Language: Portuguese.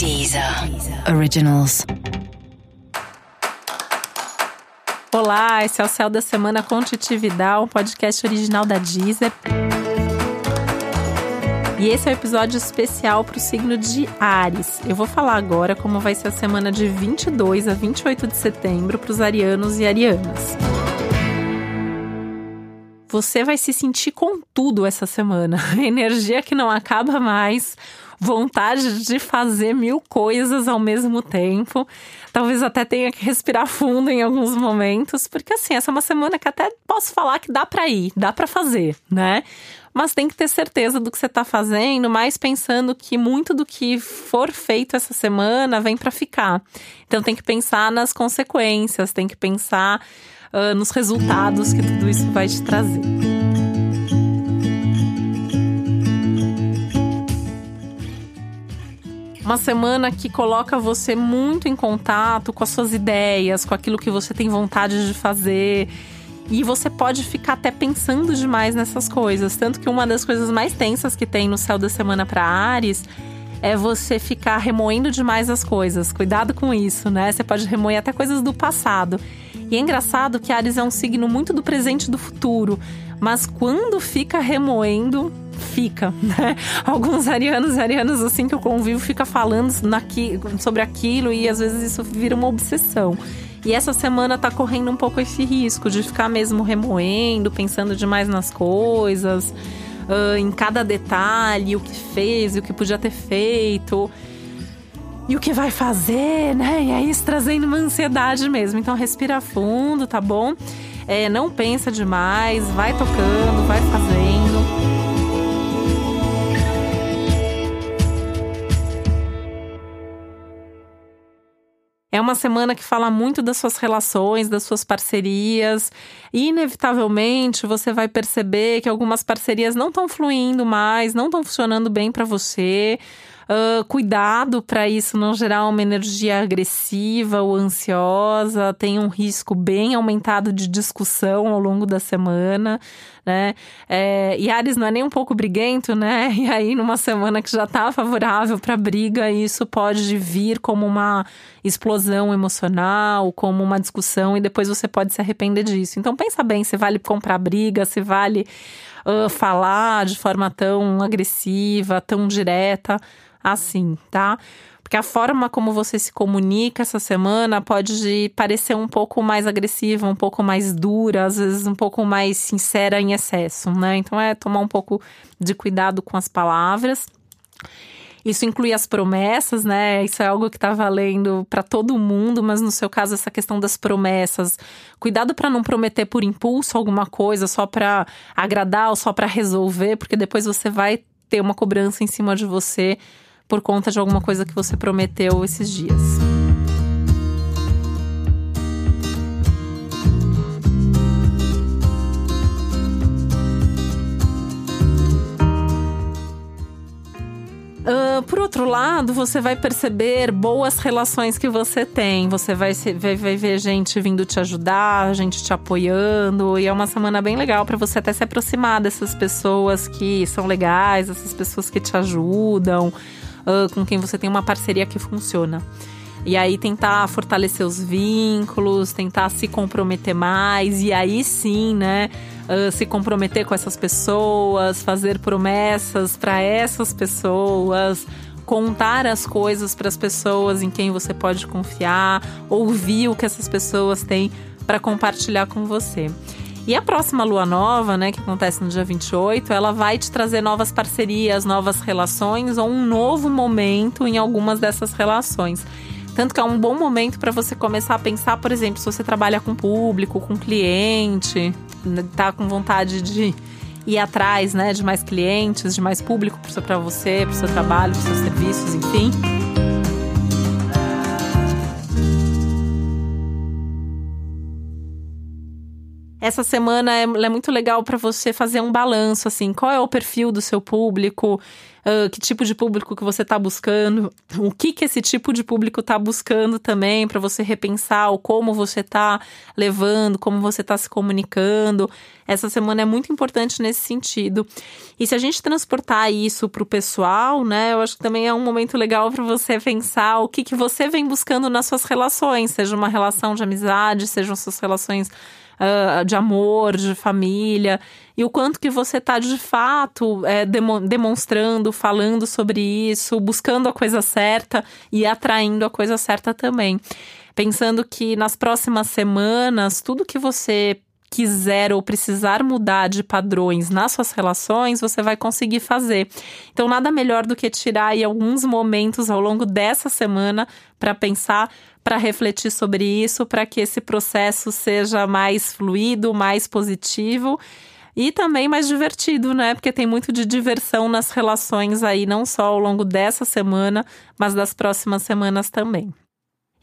Deezer Originals. Olá, esse é o Céu da Semana com um podcast original da Deezer. E esse é o um episódio especial para o signo de Ares. Eu vou falar agora como vai ser a semana de 22 a 28 de setembro para os arianos e arianas. Você vai se sentir com tudo essa semana. Energia que não acaba mais, vontade de fazer mil coisas ao mesmo tempo. Talvez até tenha que respirar fundo em alguns momentos, porque assim, essa é uma semana que até posso falar que dá para ir, dá para fazer, né? Mas tem que ter certeza do que você está fazendo, mais pensando que muito do que for feito essa semana vem para ficar. Então tem que pensar nas consequências, tem que pensar uh, nos resultados que tudo isso vai te trazer. Uma semana que coloca você muito em contato com as suas ideias, com aquilo que você tem vontade de fazer. E você pode ficar até pensando demais nessas coisas. Tanto que uma das coisas mais tensas que tem no céu da semana para Ares é você ficar remoendo demais as coisas. Cuidado com isso, né? Você pode remoer até coisas do passado. E é engraçado que Ares é um signo muito do presente e do futuro. Mas quando fica remoendo, fica, né? Alguns arianos arianas assim que eu convivo fica falando naqui, sobre aquilo e às vezes isso vira uma obsessão. E essa semana tá correndo um pouco esse risco de ficar mesmo remoendo, pensando demais nas coisas, uh, em cada detalhe, o que fez, o que podia ter feito. E o que vai fazer, né? E aí isso trazendo uma ansiedade mesmo. Então respira fundo, tá bom? É, não pensa demais, vai tocando, vai fazendo. É uma semana que fala muito das suas relações, das suas parcerias. E, inevitavelmente, você vai perceber que algumas parcerias não estão fluindo mais, não estão funcionando bem para você. Uh, cuidado para isso não gerar uma energia agressiva ou ansiosa, tem um risco bem aumentado de discussão ao longo da semana, né? É, e Ares não é nem um pouco briguento, né? E aí, numa semana que já está favorável para briga, isso pode vir como uma explosão emocional, como uma discussão, e depois você pode se arrepender disso. Então, pensa bem se vale comprar briga, se vale uh, falar de forma tão agressiva, tão direta assim, tá? Porque a forma como você se comunica essa semana pode parecer um pouco mais agressiva, um pouco mais dura, às vezes um pouco mais sincera em excesso, né? Então é tomar um pouco de cuidado com as palavras. Isso inclui as promessas, né? Isso é algo que tá valendo para todo mundo, mas no seu caso essa questão das promessas. Cuidado para não prometer por impulso alguma coisa só para agradar ou só para resolver, porque depois você vai ter uma cobrança em cima de você por conta de alguma coisa que você prometeu esses dias. Outro lado, você vai perceber boas relações que você tem. Você vai, vai, vai, ver gente vindo te ajudar, gente te apoiando. E é uma semana bem legal para você até se aproximar dessas pessoas que são legais, essas pessoas que te ajudam com quem você tem uma parceria que funciona. E aí tentar fortalecer os vínculos, tentar se comprometer mais, e aí sim, né? Uh, se comprometer com essas pessoas, fazer promessas para essas pessoas, contar as coisas para as pessoas em quem você pode confiar, ouvir o que essas pessoas têm para compartilhar com você. E a próxima lua nova, né, que acontece no dia 28, ela vai te trazer novas parcerias, novas relações ou um novo momento em algumas dessas relações. Tanto que é um bom momento para você começar a pensar, por exemplo, se você trabalha com público, com cliente, né, tá com vontade de ir atrás, né, de mais clientes, de mais público para você, para o seu trabalho, para os seus serviços, enfim. Essa semana é, é muito legal para você fazer um balanço, assim, qual é o perfil do seu público, Uh, que tipo de público que você está buscando, o que que esse tipo de público está buscando também para você repensar o como você está levando, como você está se comunicando. Essa semana é muito importante nesse sentido. E se a gente transportar isso para o pessoal, né, eu acho que também é um momento legal para você pensar o que que você vem buscando nas suas relações, seja uma relação de amizade, sejam suas relações uh, de amor, de família, e o quanto que você está de fato é, demonstrando, falando sobre isso, buscando a coisa certa e atraindo a coisa certa também. Pensando que nas próximas semanas, tudo que você quiser ou precisar mudar de padrões nas suas relações, você vai conseguir fazer. Então, nada melhor do que tirar aí alguns momentos ao longo dessa semana para pensar, para refletir sobre isso, para que esse processo seja mais fluido, mais positivo e também mais divertido, né? Porque tem muito de diversão nas relações aí, não só ao longo dessa semana, mas das próximas semanas também.